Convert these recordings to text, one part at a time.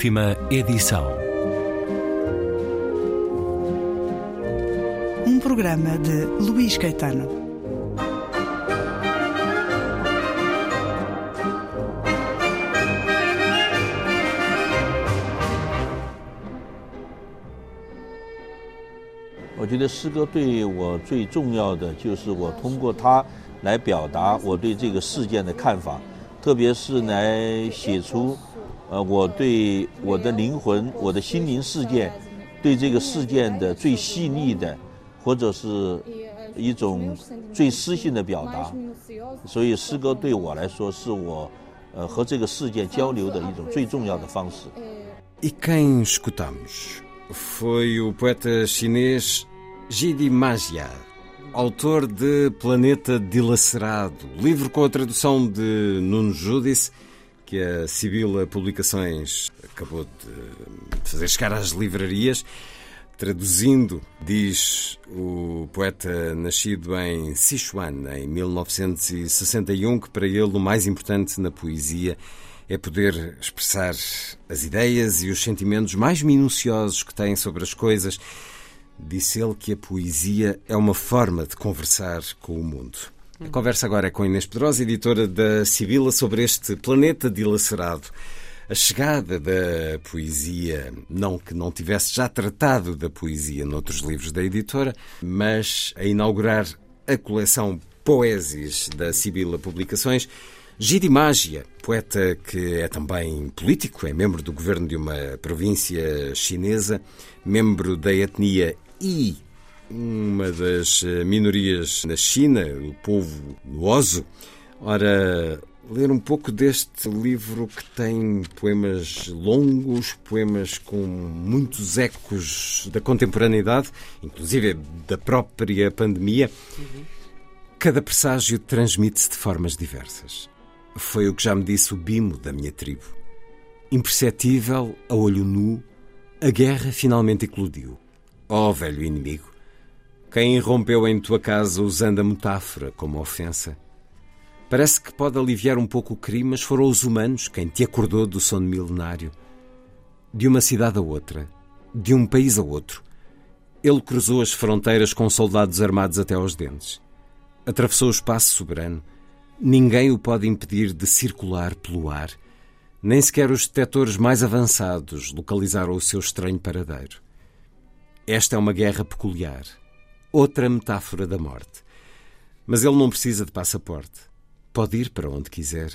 Última edição. Um programa de Luís Caetano.我觉得诗歌对我最重要的就是我通过它来表达我对这个事件的看法，特别是来写出， 呃，我对我的灵魂、我的心灵世界，对这个事件的最细腻的，或者是一种最私信的表达。所以，诗歌对我来说，是我，呃，和这个世界交流的一种最重要的方式。E quem escutamos foi o poeta chinês Jidi Magia, autor de Planeta Dilacerado, livro com a tradução de Nuno Judice, que a Sibila Publicações acabou de fazer chegar às livrarias. Traduzindo, diz o poeta nascido em Sichuan em 1961 que para ele o mais importante na poesia é poder expressar as ideias e os sentimentos mais minuciosos que tem sobre as coisas. Disse ele que a poesia é uma forma de conversar com o mundo. A conversa agora é com Inês Pedrosa, editora da Sibila, sobre este planeta dilacerado. A chegada da poesia, não que não tivesse já tratado da poesia noutros livros da editora, mas a inaugurar a coleção Poésias da Sibila Publicações, Gidi Magia, poeta que é também político, é membro do governo de uma província chinesa, membro da etnia I, uma das minorias na China, o povo Luoso. Ora, ler um pouco deste livro que tem poemas longos, poemas com muitos ecos da contemporaneidade, inclusive da própria pandemia. Cada presságio transmite-se de formas diversas. Foi o que já me disse o Bimo da minha tribo. Imperceptível, a olho nu, a guerra finalmente eclodiu. Ó oh, velho inimigo, quem irrompeu em tua casa usando a metáfora como ofensa? Parece que pode aliviar um pouco o crime, mas foram os humanos quem te acordou do sono milenário. De uma cidade a outra, de um país a outro, ele cruzou as fronteiras com soldados armados até aos dentes. Atravessou o espaço soberano. Ninguém o pode impedir de circular pelo ar. Nem sequer os detectores mais avançados localizaram o seu estranho paradeiro. Esta é uma guerra peculiar, outra metáfora da morte. Mas ele não precisa de passaporte. Pode ir para onde quiser.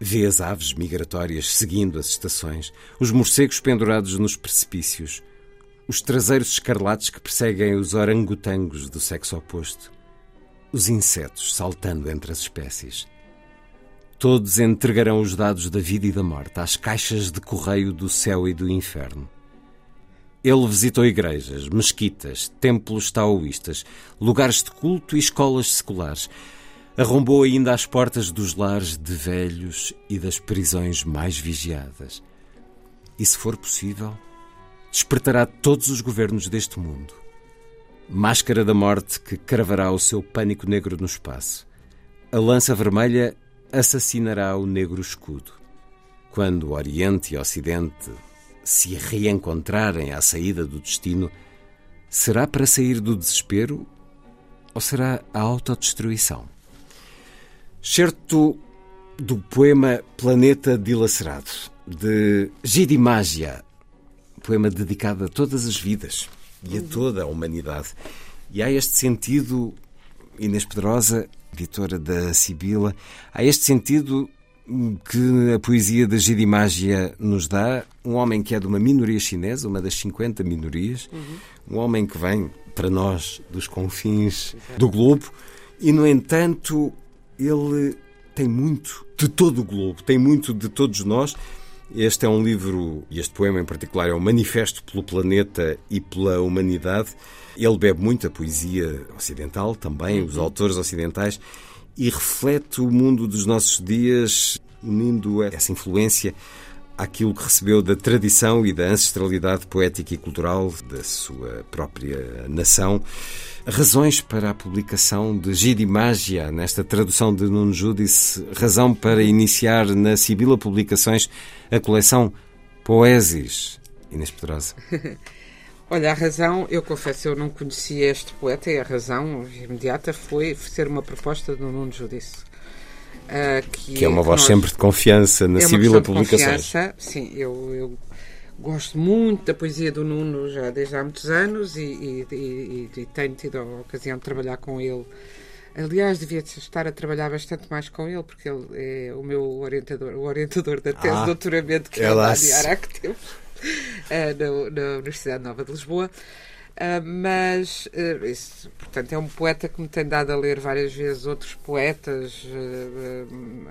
Vê as aves migratórias seguindo as estações, os morcegos pendurados nos precipícios, os traseiros escarlates que perseguem os orangotangos do sexo oposto, os insetos saltando entre as espécies. Todos entregarão os dados da vida e da morte às caixas de correio do céu e do inferno. Ele visitou igrejas, mesquitas, templos taoístas, lugares de culto e escolas seculares. Arrombou ainda as portas dos lares de velhos e das prisões mais vigiadas. E, se for possível, despertará todos os governos deste mundo. Máscara da morte que cravará o seu pânico negro no espaço. A lança vermelha assassinará o negro escudo. Quando o Oriente e o Ocidente se reencontrarem à saída do destino, será para sair do desespero ou será a autodestruição? Certo do poema Planeta Dilacerado, de Gidi Magia, poema dedicado a todas as vidas e a toda a humanidade. E há este sentido, Inês Pedrosa, editora da Sibila, há este sentido que a poesia de Gidi Magia nos dá, um homem que é de uma minoria chinesa, uma das 50 minorias, uhum. um homem que vem para nós dos confins do globo, e no entanto ele tem muito de todo o globo, tem muito de todos nós. Este é um livro, e este poema em particular, é um manifesto pelo planeta e pela humanidade. Ele bebe muito a poesia ocidental, também, os autores ocidentais, e reflete o mundo dos nossos dias, unindo essa influência àquilo que recebeu da tradição e da ancestralidade poética e cultural da sua própria nação. Razões para a publicação de Gidi Magia, nesta tradução de Nuno Judice, razão para iniciar na Sibila Publicações a coleção poesis, Inês Pedrosa? Olha, a razão, eu confesso, eu não conhecia este poeta e a razão imediata foi ser uma proposta do Nuno Judice. Uh, que, que, é uma voz nós, sempre de confiança na é Sibila Publicações. sim, eu, eu, gosto muito da poesia do Nuno já desde há muitos anos e, e, e, e tenho tido a ocasião de trabalhar com ele. Aliás, devia estar a trabalhar bastante mais com ele, porque ele é o meu orientador, o orientador da tese ah, de doutoramento que é lá de Araque temos uh, na, Universidade Nova de Lisboa. Uh, mas, uh, isso, portanto, é um poeta que me tem dado a ler várias vezes outros poetas,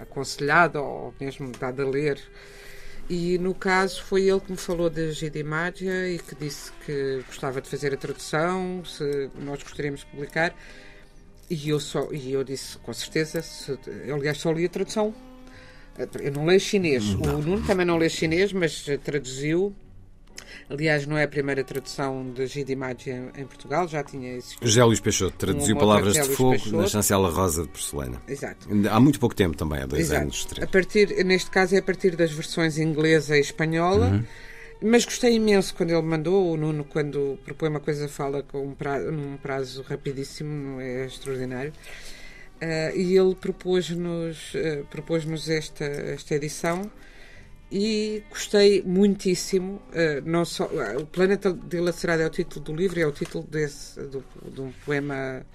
aconselhado ou mesmo dado a ler. E no caso foi ele que me falou da Gide Magia e que disse que gostava de fazer a tradução, se nós gostaríamos de publicar. E eu, só, e eu disse, com certeza, se, aliás, só li a tradução eu não leio chinês. Não. O Nuno também não lê chinês, mas traduziu. Aliás, não é a primeira tradução de Gide Magia em, em, Portugal, já tinha existido. José Luís Peixoto traduziu um Palavras de Fogo Peixoto. na chancela rosa de porcelana. Exato. Há muito pouco tempo também, há dois Exato. anos. Três. A partir, neste caso é a partir das versões inglesa e espanhola. Uhum. Mas gostei imenso quando ele mandou. O Nuno, quando propõe uma coisa, fala com um prazo, num prazo rapidíssimo, é extraordinário. Uh, e ele propôs-nos uh, propôs esta, esta edição e gostei muitíssimo. Uh, não só, o Planeta Dilacerado é o título do livro, é o título desse, do, de um poema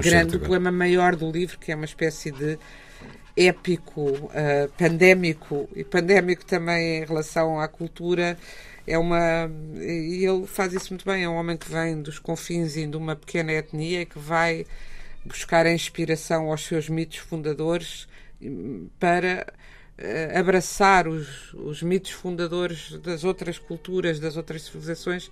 grande, do poema maior do livro, que é uma espécie de épico, pandémico e pandémico também em relação à cultura. É uma e ele faz isso muito bem. É um homem que vem dos confins de uma pequena etnia que vai buscar a inspiração aos seus mitos fundadores para uh, abraçar os, os mitos fundadores das outras culturas, das outras civilizações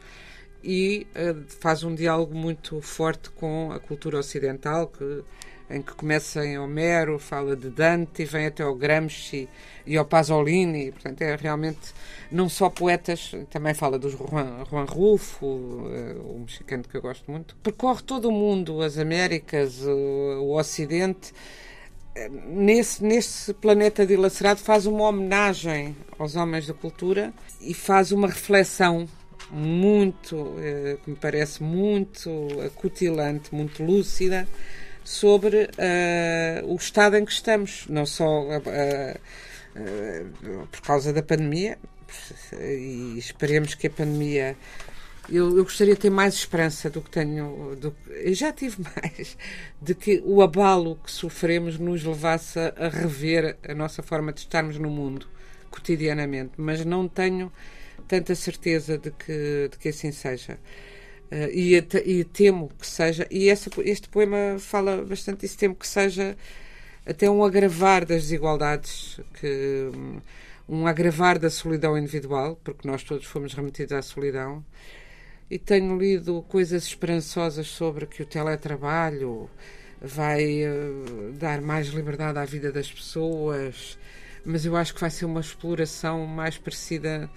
e uh, faz um diálogo muito forte com a cultura ocidental que em que começa em Homero, fala de Dante vem até ao Gramsci e ao Pasolini, portanto é realmente não só poetas, também fala dos Juan, Juan Rulfo, uh, um mexicano que eu gosto muito. Percorre todo o mundo, as Américas, o, o Ocidente, eh, nesse, nesse planeta dilacerado faz uma homenagem aos homens da cultura e faz uma reflexão muito, eh, que me parece muito acutilante, muito lúcida, sobre uh, o estado em que estamos, não só uh, por causa da pandemia, e esperemos que a pandemia. Eu, eu, gostaria de ter mais esperança do que tenho. Do, eu já tive mais. De que o abalo que sofremos nos levasse a rever a nossa forma de estarmos no mundo cotidianamente. Mas não tenho tanta certeza de que, de que assim seja. Uh, e, e, temo que seja, e essa, este poema fala bastante disso, temo que seja até um agravar das desigualdades, que, um agravar da solidão individual, porque nós todos fomos remetidos à solidão. E tenho lido coisas esperançosas sobre que o teletrabalho vai uh, dar mais liberdade à vida das pessoas, mas eu acho que vai ser uma exploração mais parecida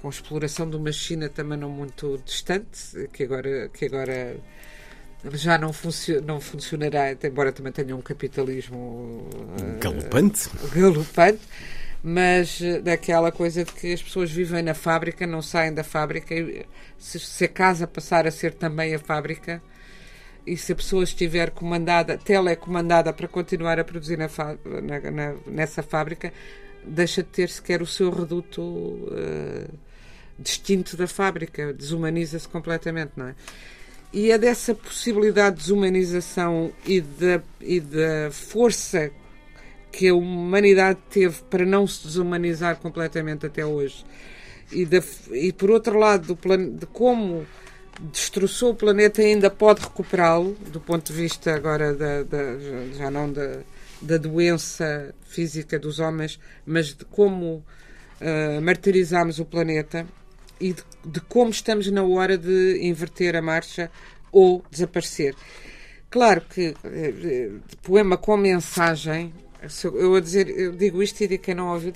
com a exploração de uma China também não muito distante, que agora, que agora já não, funcio não funcionará, embora também tenha um capitalismo uh, galopante. galopante, mas uh, daquela coisa de que as pessoas vivem na fábrica, não saem da fábrica, e se, se a casa passar a ser também a fábrica, e se a pessoa estiver comandada, telecomandada para continuar a produzir na, na, na, nessa fábrica, deixa de ter sequer o seu reduto uh, distinto da fábrica, desumaniza-se completamente, não é? E é dessa possibilidade de desumanização e da, e da força que a humanidade teve para não se desumanizar completamente até hoje. E, da, e por outro lado, do plan, de como destroçou o planeta ainda pode recuperá-lo, do ponto de vista agora da, da já não da, da doença física dos homens, mas de como uh, martirizamos o planeta e de, de como estamos na hora de inverter a marcha ou desaparecer. Claro que eh, poema com mensagem, eu a dizer, eu digo isto e digo quem não ouviu,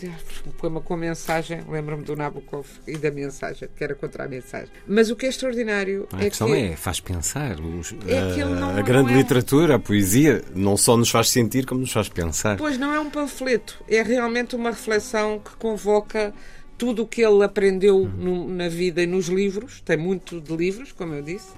um poema com mensagem, lembro-me do Nabokov e da mensagem, que era contra a mensagem. Mas o que é extraordinário a é questão que. é, faz pensar. Os, é não, a grande é literatura, a poesia, não só nos faz sentir, como nos faz pensar. Pois não é um panfleto, é realmente uma reflexão que convoca tudo o que ele aprendeu no, na vida e nos livros, tem muito de livros, como eu disse.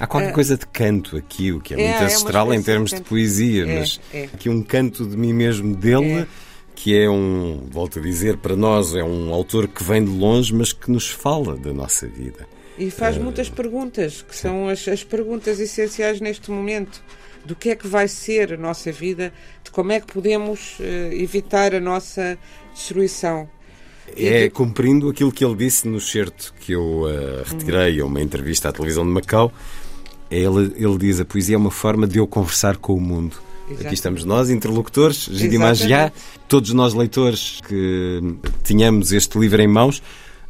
Há qualquer coisa de canto aqui, o que é, É, muito é uma ancestral em termos de de poesia, É, mas é. aqui um canto de mim mesmo dele, É. que é um, volto a dizer, para nós é um autor que vem de longe, mas que nos fala da nossa vida. E faz muitas perguntas, que são as, as perguntas essenciais neste momento. Do que é que vai ser a nossa vida, de como é que podemos eh, evitar a nossa destruição. É cumprindo aquilo que ele disse no certo que eu eh, retirei a uma entrevista à televisão de Macau. Ele, ele diz a poesia é uma forma de eu conversar com o mundo. Exatamente. Aqui estamos nós, interlocutores, Gidi Exatamente. Magiá, todos nós leitores que tínhamos este livro em mãos.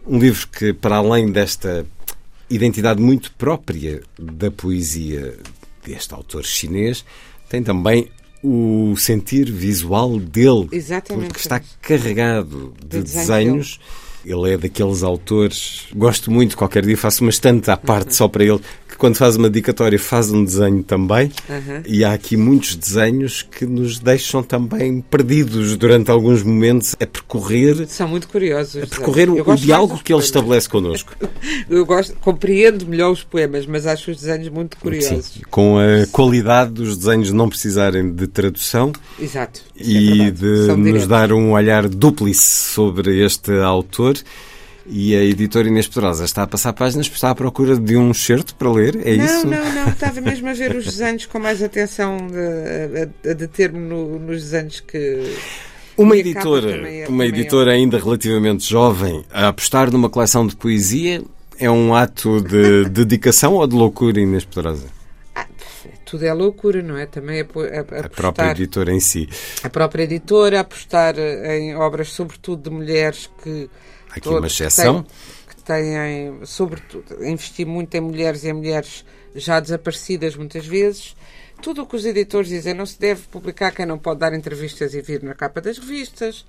Um livro que, para além desta identidade muito própria da poesia deste autor chinês, tem também o sentir visual dele, Exatamente. porque está carregado de De desenho desenhos. Ele é daqueles autores, gosto muito, qualquer dia faço uma estante à parte Uhum. só para ele, que quando faz uma dedicatória faz um desenho também. Uhum. E há aqui muitos desenhos que nos deixam também perdidos durante alguns momentos a percorrer, São muito curiosos. a percorrer o, o diálogo que ele poemas. estabelece connosco. Eu gosto, compreendo melhor os poemas, mas acho os desenhos muito curiosos. Sim, com a qualidade dos desenhos não precisarem de tradução Exato. é e verdade. de São nos diretos. dar um olhar dúplice sobre este autor. E a editora Inês Pedrosa está a passar páginas, está à procura de um certo para ler, é não, isso? não, não. Estava mesmo a ver os desenhos com mais atenção, a, a, a deter-me no- nos desenhos que. Uma editora, é- uma também é editora ainda relativamente jovem, a apostar numa coleção de poesia é um ato de dedicação ou de loucura, Inês Pedrosa? Tudo é loucura, não é? Também a, a, A própria editora em si. a própria editora, apostar em obras, sobretudo de mulheres que. Aqui todos uma exceção. Que têm, que têm, sobretudo, investir muito em mulheres e em mulheres já desaparecidas muitas vezes. Tudo o que os editores dizem não se deve publicar quem não pode dar entrevistas e vir na capa das revistas.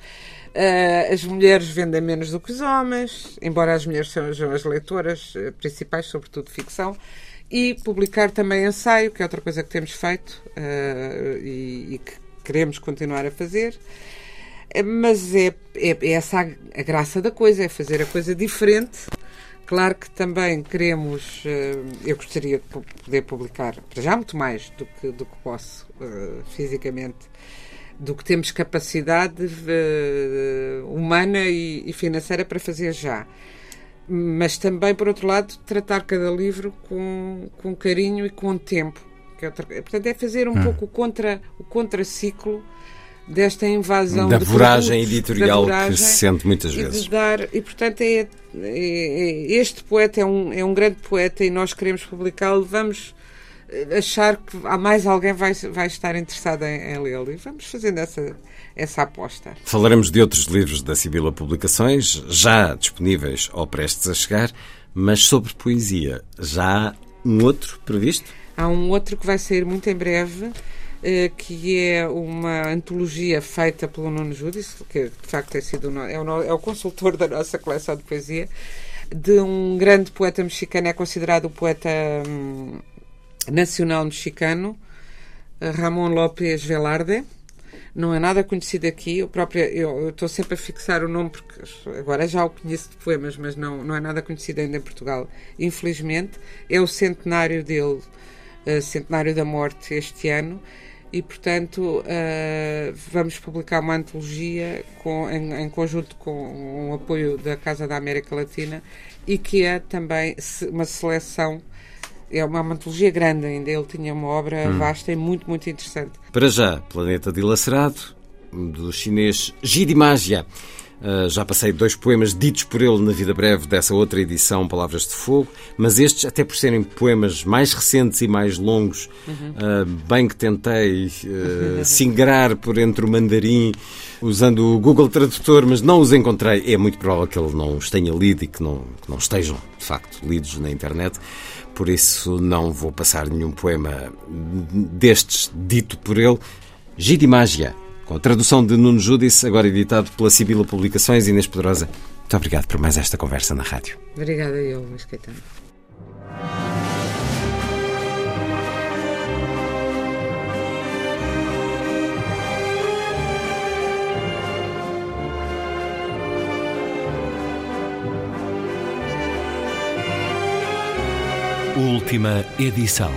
Ah, as mulheres vendem menos do que os homens, embora as mulheres sejam as leitoras eh, principais, sobretudo de ficção. E publicar também ensaio, que é outra coisa que temos feito ah, e, e que queremos continuar a fazer. Eh, Mas é, é, é essa a, a graça da coisa, é fazer a coisa diferente. Claro que também queremos, eh, eu gostaria de poder publicar, já muito mais do que, do que posso eh, fisicamente, do que temos capacidade humana e, financeira para fazer já. Mas também, por outro lado, tratar cada livro com, com carinho e com tempo. Que é outra- portanto, é fazer um pouco o contra o contraciclo desta invasão Da de voragem produtos, editorial da voragem que se sente muitas e vezes. dar e portanto é, é- é- este poeta é um, é um grande poeta e nós queremos publicá-lo vamos eh, achar que há mais alguém vai vai estar interessado em, em lê-lo e vamos fazendo essa essa aposta Falaremos de outros livros da Sibila Publicações, já disponíveis ou prestes a chegar, mas sobre poesia, já há um outro previsto? há um outro que vai sair muito em breve que é uma antologia feita pelo Nuno Judice, que de facto é, sido é, o, é o consultor da nossa coleção de poesia, de um grande poeta mexicano, é considerado o poeta hum, nacional mexicano, eh, Ramón López Velarde. Não é nada conhecido aqui. Eu própria eu estou sempre a fixar o nome porque agora já o conheço de poemas, mas não, não é nada conhecido ainda em Portugal. Infelizmente, é o centenário dele, eh, centenário da morte este ano. E, portanto, eh, vamos publicar uma antologia com, em, em conjunto com o apoio da Casa da América Latina e que é também uma seleção, é uma, antologia grande ainda. Ele tinha uma obra vasta e muito, muito interessante. Para já, Planeta Dilacerado, do chinês Gidi Magia. Uh, já passei dois poemas ditos por ele na vida breve dessa outra edição, Palavras de Fogo, mas estes, até por serem poemas mais recentes e mais longos, uh, bem que tentei uh, singrar por entre o mandarim usando o Google Tradutor, mas não os encontrei. É muito provável que ele não os tenha lido e que não, que não estejam, de facto, lidos na internet. Por isso, não vou passar nenhum poema destes dito por ele. Gidi Magia, com a tradução de Nuno Judice, agora editado pela Sibila Publicações. Inês Pedrosa, muito obrigado por mais esta conversa na rádio. Obrigada eu, Luís Caetano. Última edição.